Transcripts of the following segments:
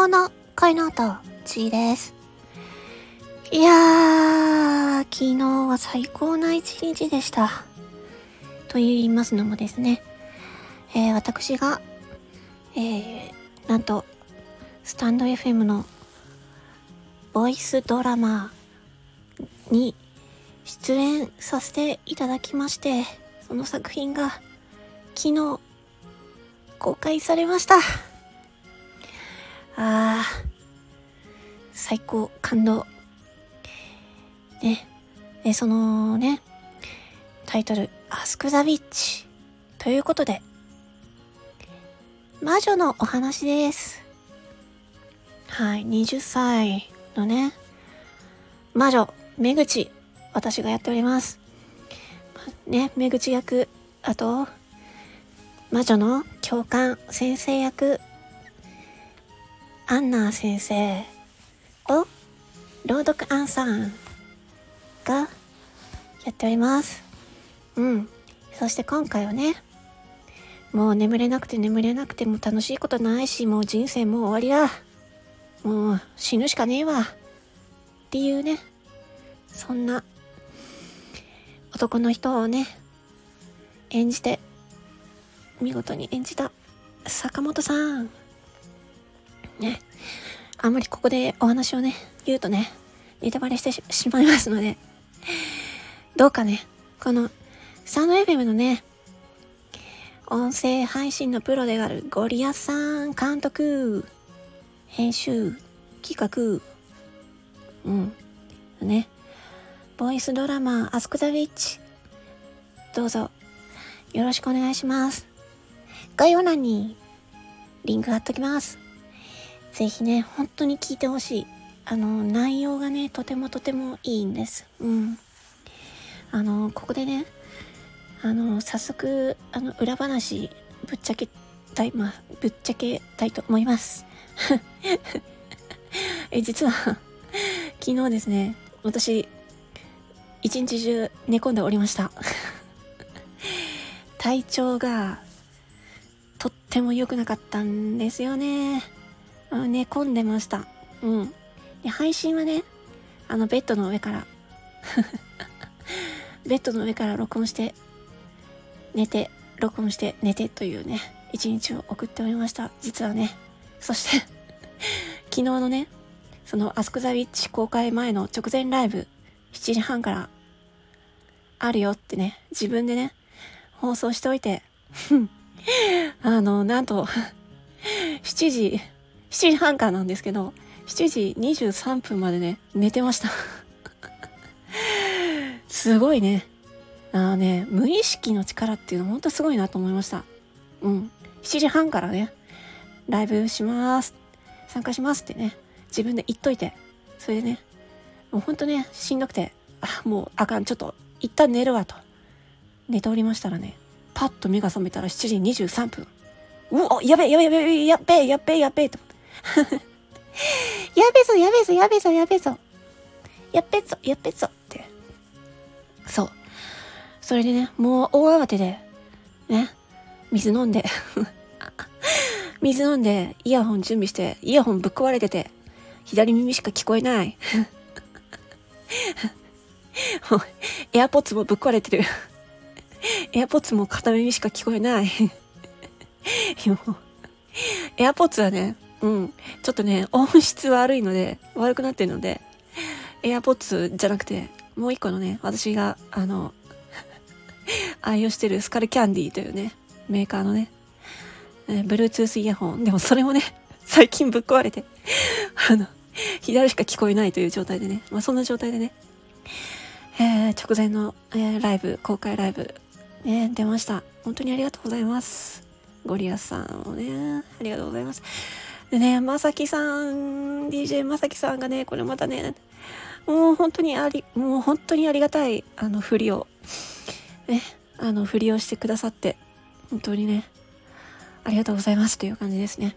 高の恋の音、ちーです。いやー、昨日は最高な一日でした。と言いますのもですね、えー、私が、えー、なんと、スタンド FM のボイスドラマに出演させていただきまして、その作品が昨日公開されました。あー、最高、感動。ね。で、そのね、タイトル、アスクザビッチ。ということで、魔女のお話です。はい、20歳のね、魔女、めぐち、私がやっております。ね、めぐち役、あと、魔女の教官先生役、アンナ先生を朗読アンさんがやっております。うん。そして今回はね、もう眠れなくて眠れなくても楽しいことないし、もう人生もう終わりだ。もう死ぬしかねえわ。っていうね、そんな男の人をね、演じて、見事に演じた坂本さん。ね。あんまりここでお話をね、言うとね、ネタバレしてしまいますので、どうかね、この、スタンド FM のね、音声配信のプロであるゴリアさん監督、編集、企画、うん、ね、ボイスドラマ、アスクザウィッチ、どうぞ、よろしくお願いします。概要欄に、リンク貼っときます。ぜひね、本当に聞いてほしい。あの、内容がね、とてもとてもいいんです。うん。あの、ここでね、あの、早速、あの、裏話、ぶっちゃけたい、まあ、ぶっちゃけたいと思います。え、実は、昨日ですね、私、一日中寝込んでおりました。体調が、とっても良くなかったんですよね。うん寝込んでました。うん。で、配信はね、あの、ベッドの上から、ベッドの上から録音して、寝て、録音して、寝てというね、一日を送っておりました。実はね。そして、昨日のね、その、アスクザウィッチ公開前の直前ライブ、7時半から、あるよってね、自分でね、放送しておいて、あの、なんと、7時、7時半からなんですけど、7時23分までね、寝てました。すごいね。あのね、無意識の力っていうのほんとすごいなと思いました。うん。7時半からね、ライブします。参加しますってね、自分で言っといて。それでね、もうほんとね、しんどくて、あ、もうあかん、ちょっと、一旦寝るわと。寝ておりましたらね、パッと目が覚めたら7時23分。うお、やべえ、やべえ、やべえ、やべえ、やべえ、やべえ、と。やべえぞ、やべえぞ、やべえぞ、やべえぞ。やっべえぞ、やべえぞって。そう。それでね、もう大慌てで、ね、水飲んで、水飲んで、イヤホン準備して、イヤホンぶっ壊れてて、左耳しか聞こえない。エアポッツもぶっ壊れてる。エアポッツも片耳しか聞こえない。エアポッツはね、うん、ちょっとね、音質悪いので、悪くなってるので、エアポッツじゃなくて、もう一個のね、私が、あの、愛用してるスカルキャンディというね、メーカーのね、えー Bluetooth イヤホン。でもそれもね、最近ぶっ壊れて、あの、左しか聞こえないという状態でね、まあそんな状態でね、えー直前の、えーライブ、公開ライブ、ね、出ました。本当にありがとうございます。ゴリアスさんをね、ありがとうございます。でね、まさきさん、DJ まさきさんがね、これまたね、もう本当にあり、もう本当にありがたい、あの、振りを、ね、あの、振りをしてくださって、本当にね、ありがとうございますという感じですね。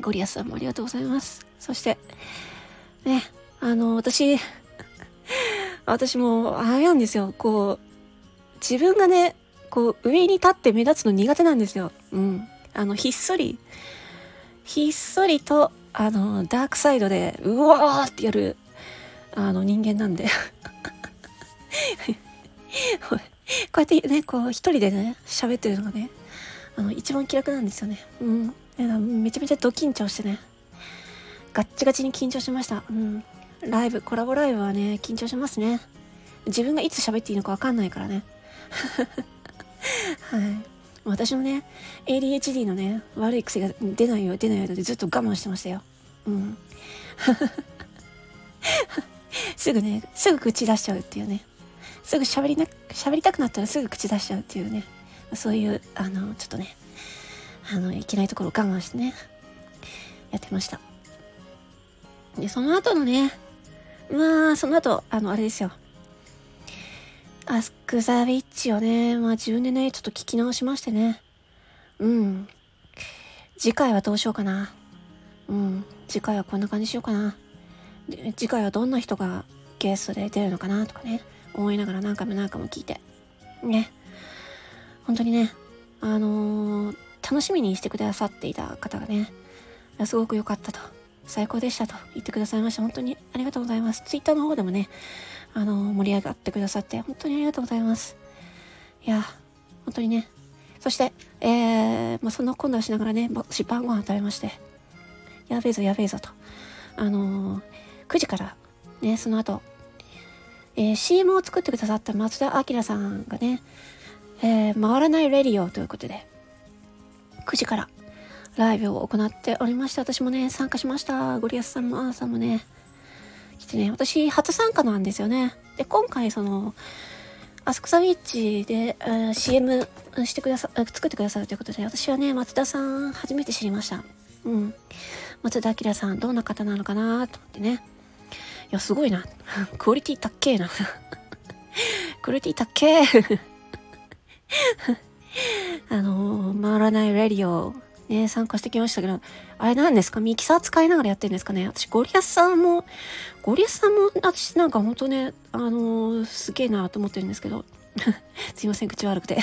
ゴリアスさんもありがとうございます。そして、ね、あの、私、私も、あれなんですよ、こう、自分がね、こう、上に立って目立つの苦手なんですよ。うん。あの、ひっそり、ひっそりと、あの、ダークサイドで、うわーってやる、あの、人間なんで。こうやってね、こう、一人でね、喋ってるのがね、あの、一番気楽なんですよね。うん。めちゃめちゃド緊張してね、ガッチガチに緊張しました。うん。ライブ、コラボライブはね、緊張しますね。自分がいつ喋っていいのかわかんないからね。はい。私のね、ADHD のね、悪い癖が出ないよ、出ないよってずっと我慢してましたよ。うん。すぐね、すぐ口出しちゃうっていうね。すぐ喋りな、喋りたくなったらすぐ口出しちゃうっていうね。そういう、あの、ちょっとね、あの、いけないところを我慢してね、やってました。で、その後のね、まあ、その後、あの、あれですよ。アスクザビッチをね、まあ自分でね、ちょっと聞き直しましてね。うん。次回はどうしようかな。うん。次回はこんな感じしようかな。で次回はどんな人がゲストで出るのかなとかね、思いながら何回も何回も聞いて。ね。本当にね、あのー、楽しみにしてくださっていた方がね、すごく良かったと、最高でしたと言ってくださいました。本当にありがとうございます。ツイッターの方でもね、あの、盛り上がってくださって、本当にありがとうございます。いや、本当にね。そして、えー、まあ、その今度はしながらね、し晩ご飯食べまして、やべえぞやべえぞと。あのー、9時から、ね、その後、えー、CM を作ってくださった松田明さんがね、えー、回らないレディオということで、9時からライブを行っておりまして、私もね、参加しました。ゴリアスさんもアーさんもね、来てね、私初参加なんですよね。で、今回その、アスクサビッチで、えー、CM してくださ、作ってくださるということで、私はね、松田さん初めて知りました。うん。松田明さん、どんな方なのかなと思ってね。いや、すごいな。クオリティ高えな。クオリティ高え。あのー、回らないレディオね、参加してきましたけど、あれなんですか？ミキサー使いながらやってるんですかね？私、ゴリアスさんも、ゴリアスさんも、私なんか本当ね、あのー、すげえなと思ってるんですけど、すいません、口悪くて。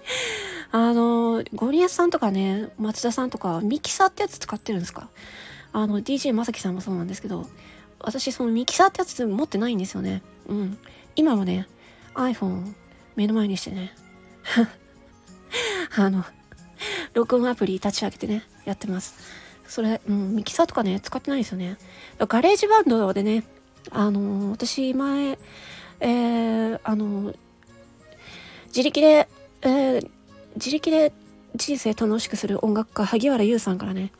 あのー、ゴリアスさんとかね、松田さんとか、ミキサーってやつ使ってるんですか？あの、DJ まさきさんもそうなんですけど、私、そのミキサーってやつ持ってないんですよね。うん。今もね、iPhone 目の前にしてね、あの、録音アプリ立ち上げてね、やってます。それ、うん、ミキサーとかね、使ってないですよね。ガレージバンドでね、あのー、私前、えー、あのー、自力で、えー、自力で人生楽しくする音楽家、萩原優さんからね、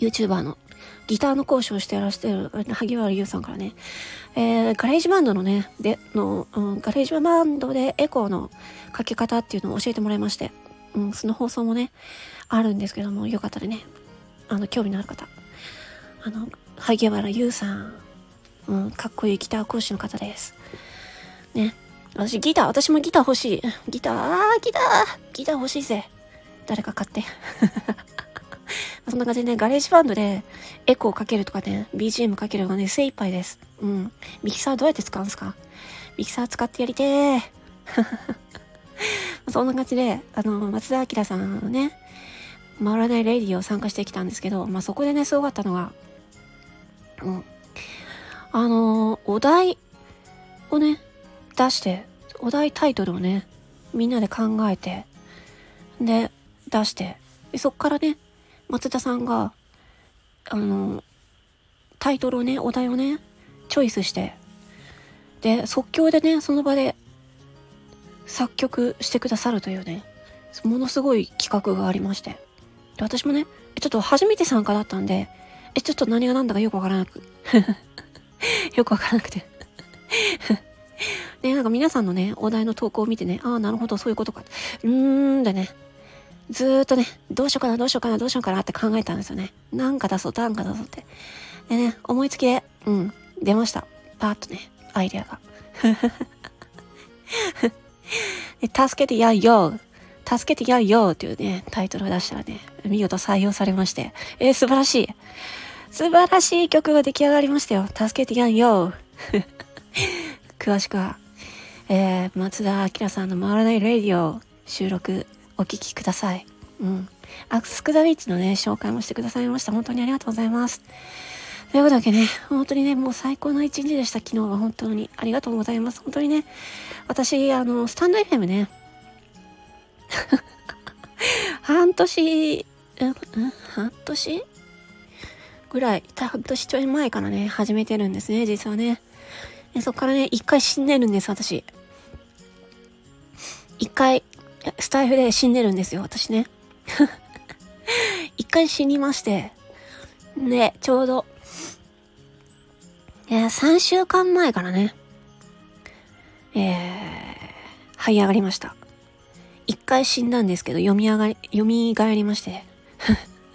YouTuber のギターの講師をしてやられてる萩原優さんからね、えー、ガレージバンドのね、で、の、うん、ガレージバンドでエコーのかけ方っていうのを教えてもらいまして、うん、その放送もね、あるんですけども、よかったらね、あの、興味のある方、あの、萩原優さん、うん、かっこいいギター講師の方です。ね。私ギター、私もギター欲しい。ギター、あー、ギター、ギター欲しいぜ。誰か買って。そんな感じでね、ガレージバンドでエコーかけるとかね、BGM かけるのがね、精一杯です。うん。ミキサーどうやって使うんですか？ミキサー使ってやりてー。そんな感じで、あの、松田明さんのね、回らないレディオ参加してきたんですけど、まあ、そこでね、すごかったのが、うん。あの、お題をね、出して、お題タイトルをね、みんなで考えて、で、出して、でそっからね、松田さんが、あの、タイトルをね、お題をね、チョイスして、で、即興でね、その場で作曲してくださるというね、ものすごい企画がありまして。で私もね、ちょっと初めて参加だったんで、え、ちょっと何が何だかよくわからなく。よくわからなくて で、なんか皆さんのね、お題の投稿を見てね、ああ、なるほど、そういうことか。うーん、でね、ずーっとね、どうしようかな、どうしようかな、どうしようかなって考えたんですよね。なんか出そう、なんか出そうって。でね、思いつきで、うん、出ました。パーッとね、アイデアが。助けてやんよ助けてやんよっていうね、タイトルを出したらね、見事採用されまして。えー、素晴らしい。素晴らしい曲が出来上がりましたよ。助けてやんよ 詳しくは、えー、松田明さんの回らないレディオ収録お聴きください。うん。アクスクザビーチのね、紹介もしてくださいました。本当にありがとうございます。ということでね、本当にね、もう最高の一日でした。昨日は本当にありがとうございます。本当にね、私、あの、スタンド FM ね、半年、うん、半年？ぐらい、半年ちょい前からね、始めてるんですね、実はね。そっからね、一回死んでるんです、私。一回、スタイフで死んでるんですよ、私ね。一回死にまして。で、ちょうど、えー、3週間前からね、えー、這い上がりました。一回死んだんですけど、読み上がり、読み返りまして。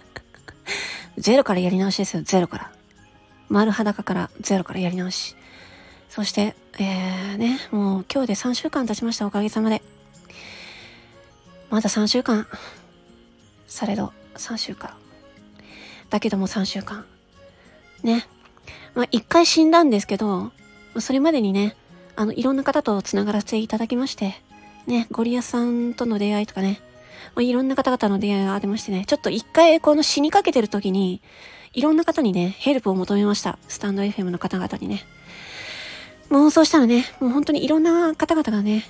ゼロからやり直しですよ、ゼロから。丸裸からゼロからやり直し。そして、えー、ね、もう今日で3週間経ちました、おかげさまで。まだ3週間。されど、3週間。だけども3週間。ね。まあ、一回死んだんですけど、それまでにね、あの、いろんな方と繋がらせていただきまして、ね、ゴリアさんとの出会いとかね、まあ、いろんな方々の出会いがありましてね、ちょっと一回この死にかけてる時に、いろんな方にね、ヘルプを求めました。スタンド FM の方々にね。もうそうしたらね、もう本当にいろんな方々がね、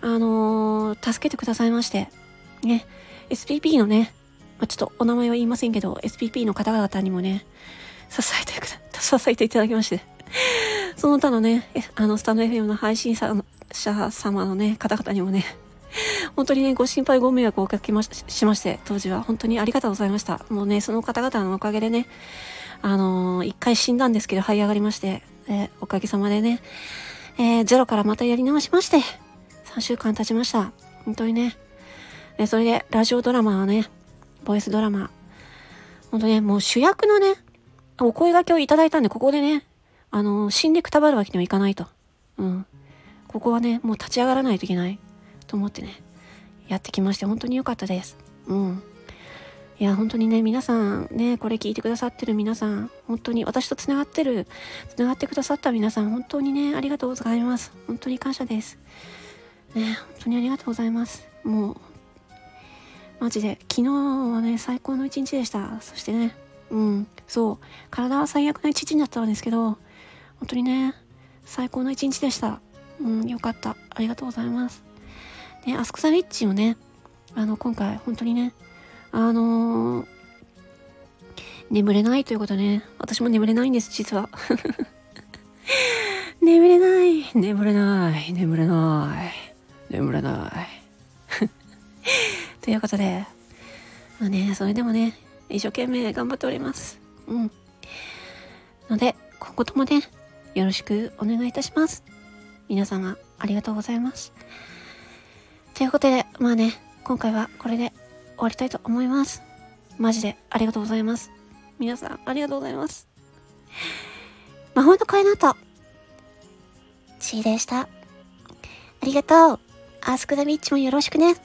あのー、助けてくださいまして、ね、SPP のね、まあ、ちょっとお名前は言いませんけど、SPP の方々にもね、支えてくだ、支えていただきまして、その他のね、あの、スタンド FM の配信者様のね、方々にもね、本当にね、ご心配ご迷惑をおかけましまして、当時は本当にありがとうございました。もうね、その方々のおかげでね、あのー、一回死んだんですけど、這い上がりまして、えー、おかげさまでね、えー、ゼロからまたやり直しまして、3週間経ちました。本当にね。えそれで、ラジオドラマはね、ボイスドラマ、本当ね、もう主役のね、お声掛けをいただいたんで、ここでね、あの死んでくたばるわけにはいかないと。うん。ここはね、もう立ち上がらないといけない。と思ってね、やってきまして、本当に良かったです。うん。いや、本当にね、皆さん、ね、これ聞いてくださってる皆さん、本当に私と繋がってる、繋がってくださった皆さん、本当にね、ありがとうございます。本当に感謝です。ね、本当にありがとうございます。もう、マジで、昨日はね、最高の一日でした。そしてね、うん、そう、体は最悪な一日だったんですけど、本当にね、最高の一日でした。うん、よかった。ありがとうございます。ね、アスクサリッチもね、あの、今回、本当にね、あのー、眠れないということね、私も眠れないんです、実は。眠れない、眠れない、眠れない、眠れない。ということで、まあね、それでもね、一生懸命頑張っております。うん。ので、今後ともね、よろしくお願いいたします。皆様、ありがとうございます。ということで、まあね、今回はこれで終わりたいと思います。マジでありがとうございます。皆さん、ありがとうございます。魔法の声の後、ちーでした。ありがとう。アースクダビッチもよろしくね。